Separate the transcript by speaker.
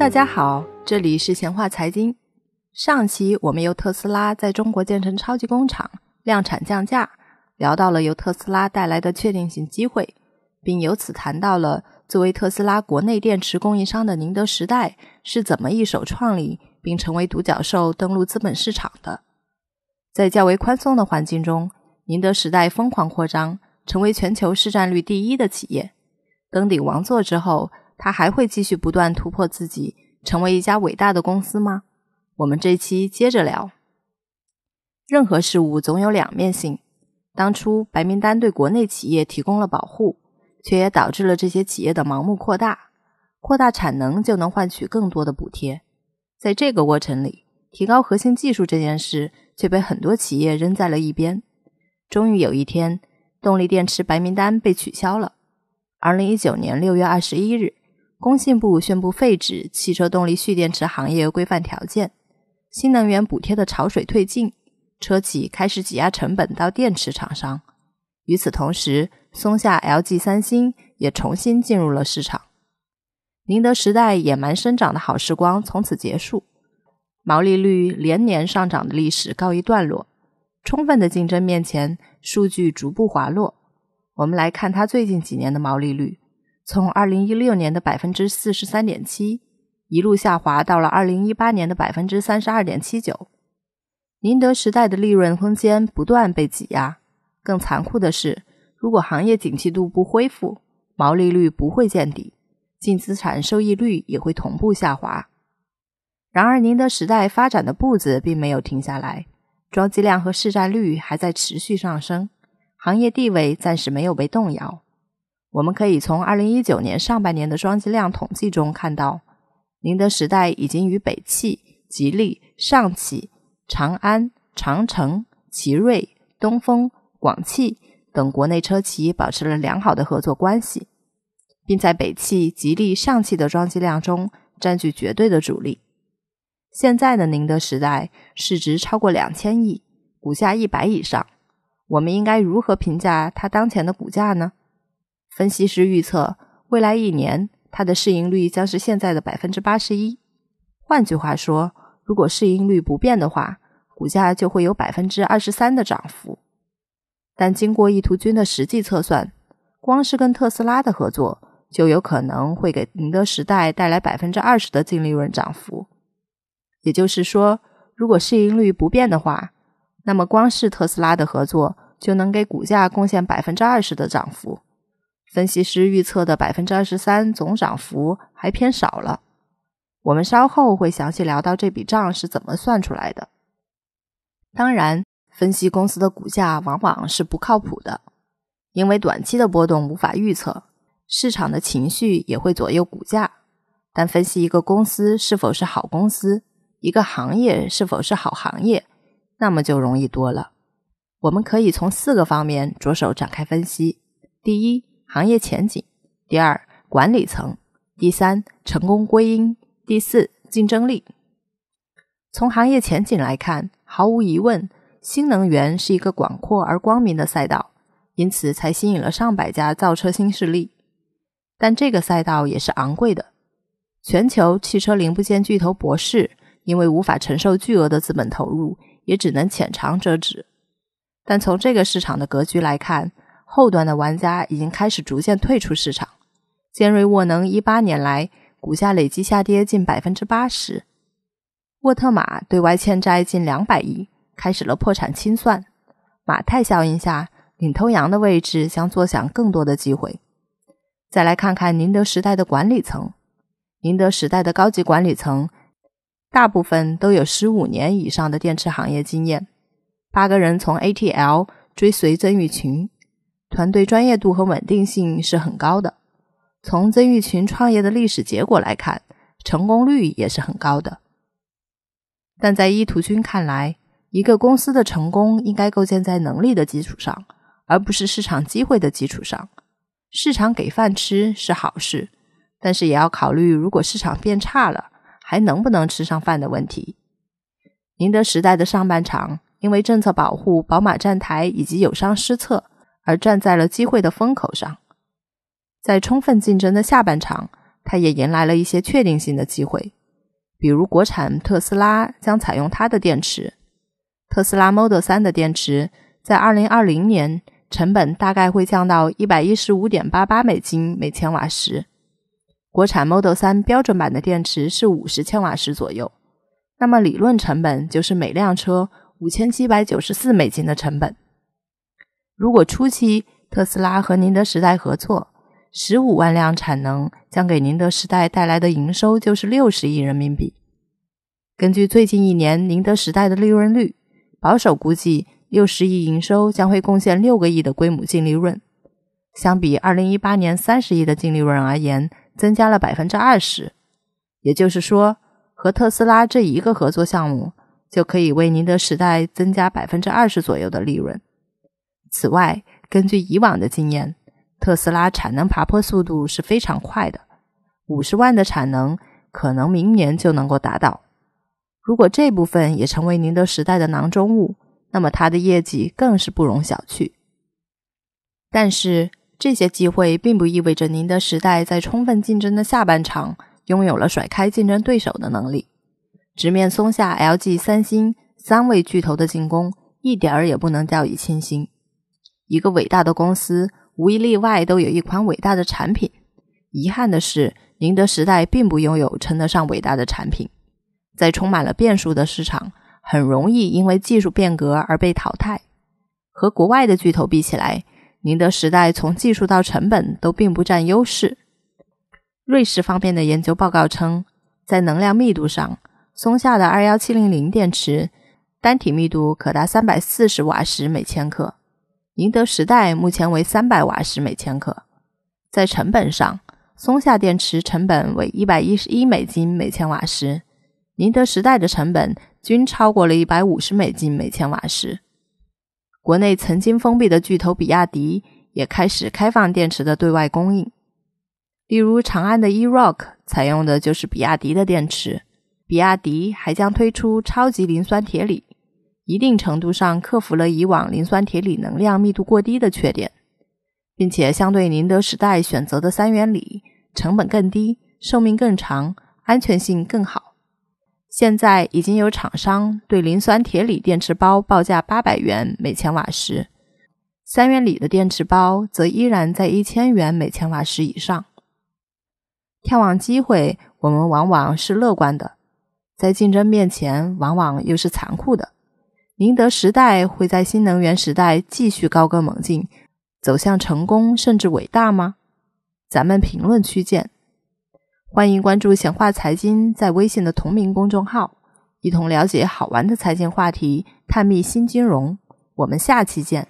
Speaker 1: 大家好，这里是闲话财经。上期我们由特斯拉在中国建成超级工厂、量产降价，聊到了由特斯拉带来的确定性机会，并由此谈到了作为特斯拉国内电池供应商的宁德时代是怎么一手创立并成为独角兽登陆资本市场的。在较为宽松的环境中，宁德时代疯狂扩张，成为全球市占率第一的企业。登顶王座之后，他还会继续不断突破自己，成为一家伟大的公司吗？我们这期接着聊。任何事物总有两面性。当初白名单对国内企业提供了保护，却也导致了这些企业的盲目扩大。扩大产能就能换取更多的补贴，在这个过程里，提高核心技术这件事却被很多企业扔在了一边。终于有一天，动力电池白名单被取消了。二零一九年六月二十一日，工信部宣布废止汽车动力蓄电池行业规范条件，新能源补贴的潮水退尽，车企开始挤压成本到电池厂商。与此同时，松下、LG、三星也重新进入了市场。宁德时代野蛮生长的好时光从此结束，毛利率连年上涨的历史告一段落。充分的竞争面前，数据逐步滑落。我们来看它最近几年的毛利率，从二零一六年的百分之四十三点七，一路下滑到了二零一八年的百分之三十二点七九。宁德时代的利润空间不断被挤压。更残酷的是，如果行业景气度不恢复，毛利率不会见底，净资产收益率也会同步下滑。然而，宁德时代发展的步子并没有停下来，装机量和市占率还在持续上升。行业地位暂时没有被动摇。我们可以从二零一九年上半年的装机量统计中看到，宁德时代已经与北汽、吉利、上汽、长安、长城、奇瑞、东风、广汽等国内车企保持了良好的合作关系，并在北汽、吉利、上汽的装机量中占据绝对的主力。现在的宁德时代市值超过两千亿，股价一百以上。我们应该如何评价它当前的股价呢？分析师预测，未来一年它的市盈率将是现在的百分之八十一。换句话说，如果市盈率不变的话，股价就会有百分之二十三的涨幅。但经过意图君的实际测算，光是跟特斯拉的合作，就有可能会给宁德时代带来百分之二十的净利润涨幅。也就是说，如果市盈率不变的话，那么，光是特斯拉的合作就能给股价贡献百分之二十的涨幅。分析师预测的百分之二十三总涨幅还偏少了。我们稍后会详细聊到这笔账是怎么算出来的。当然，分析公司的股价往往是不靠谱的，因为短期的波动无法预测，市场的情绪也会左右股价。但分析一个公司是否是好公司，一个行业是否是好行业。那么就容易多了。我们可以从四个方面着手展开分析：第一，行业前景；第二，管理层；第三，成功归因；第四，竞争力。从行业前景来看，毫无疑问，新能源是一个广阔而光明的赛道，因此才吸引了上百家造车新势力。但这个赛道也是昂贵的。全球汽车零部件巨头博世因为无法承受巨额的资本投入。也只能浅尝辄止，但从这个市场的格局来看，后端的玩家已经开始逐渐退出市场。尖锐沃能一八年来股价累计下跌近百分之八十，沃特玛对外欠债近两百亿，开始了破产清算。马太效应下，领头羊的位置将坐享更多的机会。再来看看宁德时代的管理层，宁德时代的高级管理层。大部分都有十五年以上的电池行业经验。八个人从 ATL 追随曾毓群，团队专业度和稳定性是很高的。从曾毓群创业的历史结果来看，成功率也是很高的。但在伊图君看来，一个公司的成功应该构建在能力的基础上，而不是市场机会的基础上。市场给饭吃是好事，但是也要考虑，如果市场变差了。还能不能吃上饭的问题。宁德时代的上半场因为政策保护、宝马站台以及友商失策而站在了机会的风口上，在充分竞争的下半场，它也迎来了一些确定性的机会，比如国产特斯拉将采用它的电池。特斯拉 Model 3的电池在2020年成本大概会降到115.88美金每千瓦时，国产 Model 3标准版的电池是50千瓦时左右，那么理论成本就是每辆车5794美金的成本。如果初期特斯拉和宁德时代合作，十五万辆产能将给宁德时代带来的营收就是六十亿人民币。根据最近一年宁德时代的利润率，保守估计六十亿营收将会贡献六个亿的规模净利润，相比二零一八年三十亿的净利润而言，增加了百分之二十。也就是说，和特斯拉这一个合作项目就可以为宁德时代增加百分之二十左右的利润。此外，根据以往的经验，特斯拉产能爬坡速度是非常快的，五十万的产能可能明年就能够达到。如果这部分也成为宁德时代的囊中物，那么它的业绩更是不容小觑。但是，这些机会并不意味着宁德时代在充分竞争的下半场拥有了甩开竞争对手的能力。直面松下、LG、三星三位巨头的进攻，一点儿也不能掉以轻心。一个伟大的公司，无一例外都有一款伟大的产品。遗憾的是，宁德时代并不拥有称得上伟大的产品。在充满了变数的市场，很容易因为技术变革而被淘汰。和国外的巨头比起来，宁德时代从技术到成本都并不占优势。瑞士方面的研究报告称，在能量密度上，松下的二幺七零零电池单体密度可达三百四十瓦时每千克。宁德时代目前为三百瓦时每千克，在成本上，松下电池成本为一百一十一美金每千瓦时，宁德时代的成本均超过了一百五十美金每千瓦时。国内曾经封闭的巨头比亚迪也开始开放电池的对外供应，例如长安的 eRock 采用的就是比亚迪的电池，比亚迪还将推出超级磷酸铁锂。一定程度上克服了以往磷酸铁锂能量密度过低的缺点，并且相对宁德时代选择的三元锂，成本更低，寿命更长，安全性更好。现在已经有厂商对磷酸铁锂电池包报价八百元每千瓦时，三元锂的电池包则依然在一千元每千瓦时以上。眺望机会，我们往往是乐观的，在竞争面前，往往又是残酷的。宁德时代会在新能源时代继续高歌猛进，走向成功甚至伟大吗？咱们评论区见！欢迎关注显化财经在微信的同名公众号，一同了解好玩的财经话题，探秘新金融。我们下期见。